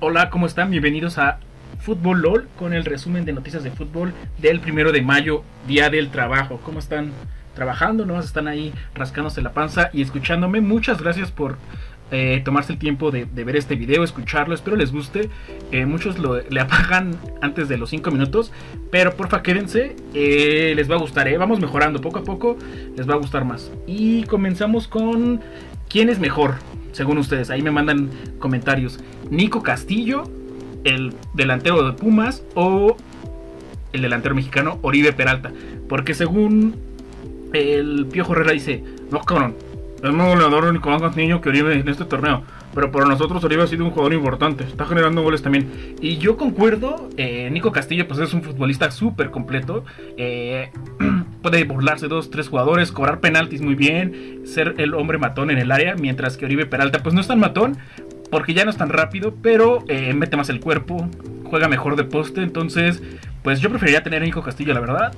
Hola, ¿cómo están? Bienvenidos a Fútbol LOL con el resumen de noticias de fútbol del primero de mayo, día del trabajo. ¿Cómo están trabajando? ¿No? Están ahí rascándose la panza y escuchándome. Muchas gracias por eh, tomarse el tiempo de, ver este video, escucharlo. Espero les guste. Eh, muchos lo, le apagan antes de los 5 minutos, pero porfa quédense. Eh, les va a gustar, vamos mejorando poco a poco. Les va a gustar más. Y comenzamos con quién es mejor según ustedes. Ahí me mandan comentarios. Nico Castillo, el delantero de Pumas, o el delantero mexicano Oribe Peralta. Porque según el Piojo Herrera dice, no cabrón, es más goleador Nicolás Castillo que Oribe en este torneo. Pero para nosotros Oribe ha sido un jugador importante. Está generando goles también. Y yo concuerdo. Eh, Nico Castillo pues es un futbolista súper completo. Eh, puede burlarse dos, tres jugadores. Cobrar penaltis muy bien. Ser el hombre matón en el área. Mientras que Oribe Peralta pues no es tan matón. Porque ya no es tan rápido. Pero eh, mete más el cuerpo. Juega mejor de poste. Entonces pues yo preferiría tener a Nico Castillo la verdad.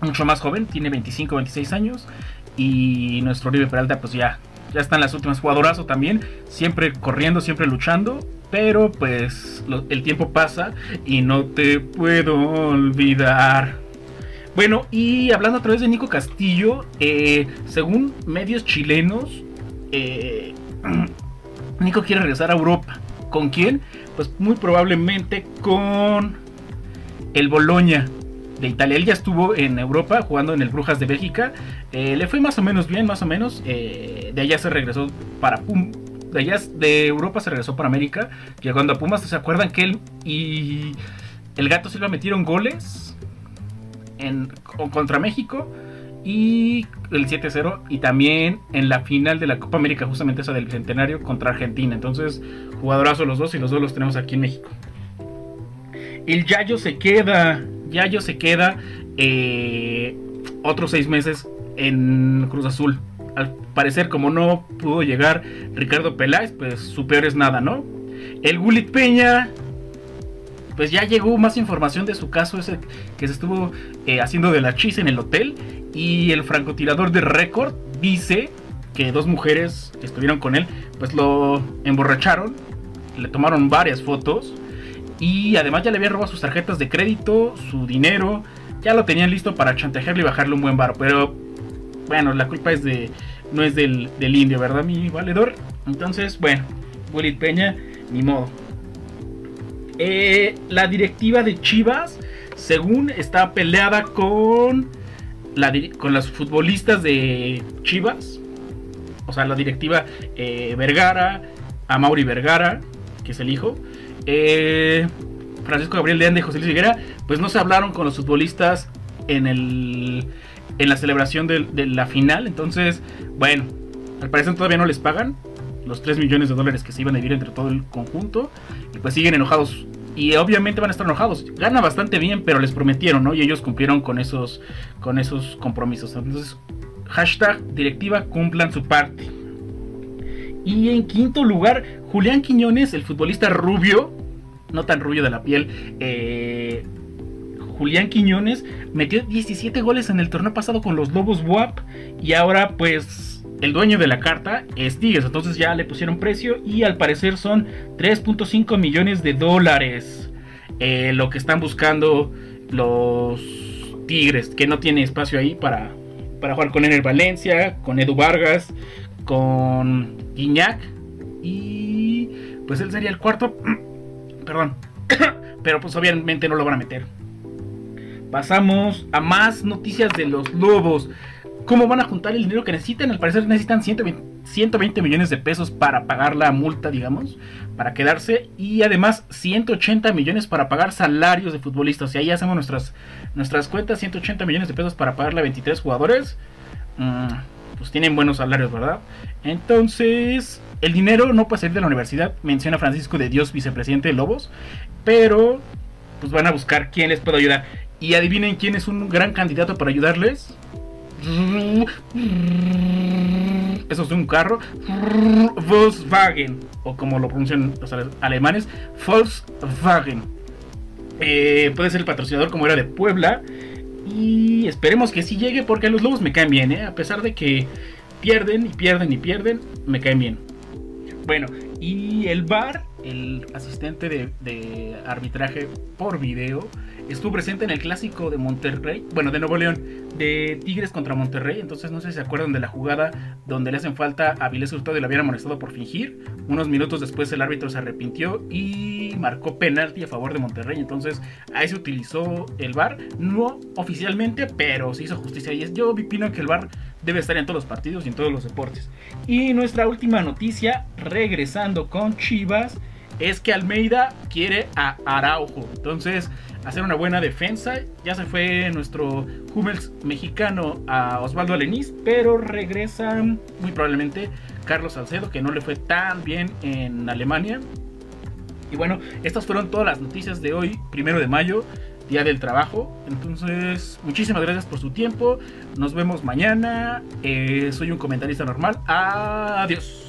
Mucho más joven. Tiene 25, 26 años. Y nuestro Oribe Peralta pues ya ya están las últimas jugadorazo también, siempre corriendo, siempre luchando, pero pues el tiempo pasa y no te puedo olvidar. Bueno, y hablando a través de Nico Castillo, eh, según medios chilenos, eh, Nico quiere regresar a Europa. ¿Con quién? Pues muy probablemente con el Boloña de Italia. Él ya estuvo en Europa jugando en el Brujas de Bélgica. Eh, le fue más o menos bien, más o menos. De allá se regresó para Pum. De allá de Europa se regresó para América. Llegando a Pumas, ¿se acuerdan que él y el Gato Silva metieron goles contra México? Y el 7-0 y también en la final de la Copa América, justamente esa del Centenario contra Argentina. Entonces, jugadorazo los dos y los dos los tenemos aquí en México. El Yayo se queda Yayo se queda eh, otros seis meses en Cruz Azul. Al parecer, como no pudo llegar Ricardo Peláez, pues su peor es nada, ¿no? El Gulit Peña, pues ya llegó más información de su caso, ese que se estuvo eh, haciendo de la chis en el hotel. Y el francotirador de récord dice que dos mujeres que estuvieron con él, pues lo emborracharon, le tomaron varias fotos y además ya le habían robado sus tarjetas de crédito, su dinero. Ya lo tenían listo para chantajearle y bajarle un buen bar. Pero bueno, la culpa es de. No es del, indio, ¿verdad, mi valedor? Entonces, bueno, Willy Peña, ni modo. Eh, la directiva de Chivas, según está peleada con, la, con las futbolistas de Chivas. O sea, la directiva eh, Vergara, a Mauri Vergara, que es el hijo. Eh, Francisco Gabriel de Ande y José Luis Higuera, pues no se hablaron con los futbolistas en el en la celebración de, la final. Entonces, bueno, al parecer todavía no les pagan los 3 millones de dólares que se iban a dividir entre todo el conjunto. Y pues siguen enojados. Y obviamente van a estar enojados. Gana bastante bien, pero les prometieron, ¿no? Y ellos cumplieron con esos, con esos compromisos. Entonces, hashtag directiva cumplan su parte. Y en quinto lugar, Julián Quiñones, el futbolista rubio, no tan rubio de la piel, eh, Julián Quiñones metió 17 goles en el torneo pasado con los Lobos WAP y ahora pues el dueño de la carta es Tigres, entonces ya le pusieron precio y al parecer son 3.5 millones de dólares eh, lo que están buscando los Tigres, que no tiene espacio ahí para, para jugar con Ener Valencia, con Edu Vargas, con Guiñac y pues él sería el cuarto. Perdón. Pero pues obviamente no lo van a meter. Pasamos a más noticias de los lobos. ¿Cómo van a juntar el dinero que necesitan? Al parecer necesitan 120, millones de pesos para pagar la multa, digamos, para quedarse. Y además 180 millones para pagar salarios de futbolistas. Y ahí hacemos nuestras, nuestras cuentas. 180 millones de pesos para pagarle a 23 jugadores. Mm, pues tienen buenos salarios, ¿verdad? Entonces, el dinero no puede salir de la universidad, menciona Francisco de Dios, vicepresidente de Lobos, pero pues van a buscar quién les puede ayudar. Y adivinen quién es un gran candidato para ayudarles. Eso es un carro. Volkswagen. O como lo pronuncian los alemanes. Volkswagen. Eh, puede ser el patrocinador como era de Puebla. Y esperemos que sí llegue porque los lobos me caen bien, ¿eh? A pesar de que pierden y pierden y pierden, me caen bien. Bueno, y el bar el asistente de, arbitraje por video, estuvo presente en el clásico de Monterrey, bueno, de Nuevo León, de Tigres contra Monterrey. Entonces, no sé si se acuerdan de la jugada donde le hacen falta a Vilés Hurtado y lo habían amonestado por fingir. Unos minutos después, el árbitro se arrepintió y marcó penalti a favor de Monterrey. Entonces, ahí se utilizó el VAR, no oficialmente, pero se hizo justicia. Y yo opino que el VAR debe estar en todos los partidos y en todos los deportes. Y nuestra última noticia, regresando con Chivas, es que Almeida quiere a Araujo. Entonces, hacer una buena defensa. Ya se fue nuestro Hummels mexicano a Osvaldo Aleniz, pero regresa muy probablemente Carlos Salcedo, que no le fue tan bien en Alemania. Y bueno, estas fueron todas las noticias de hoy, primero de mayo. Día del Trabajo. Entonces, muchísimas gracias por su tiempo. Nos vemos mañana. Eh, soy un comentarista normal. Adiós.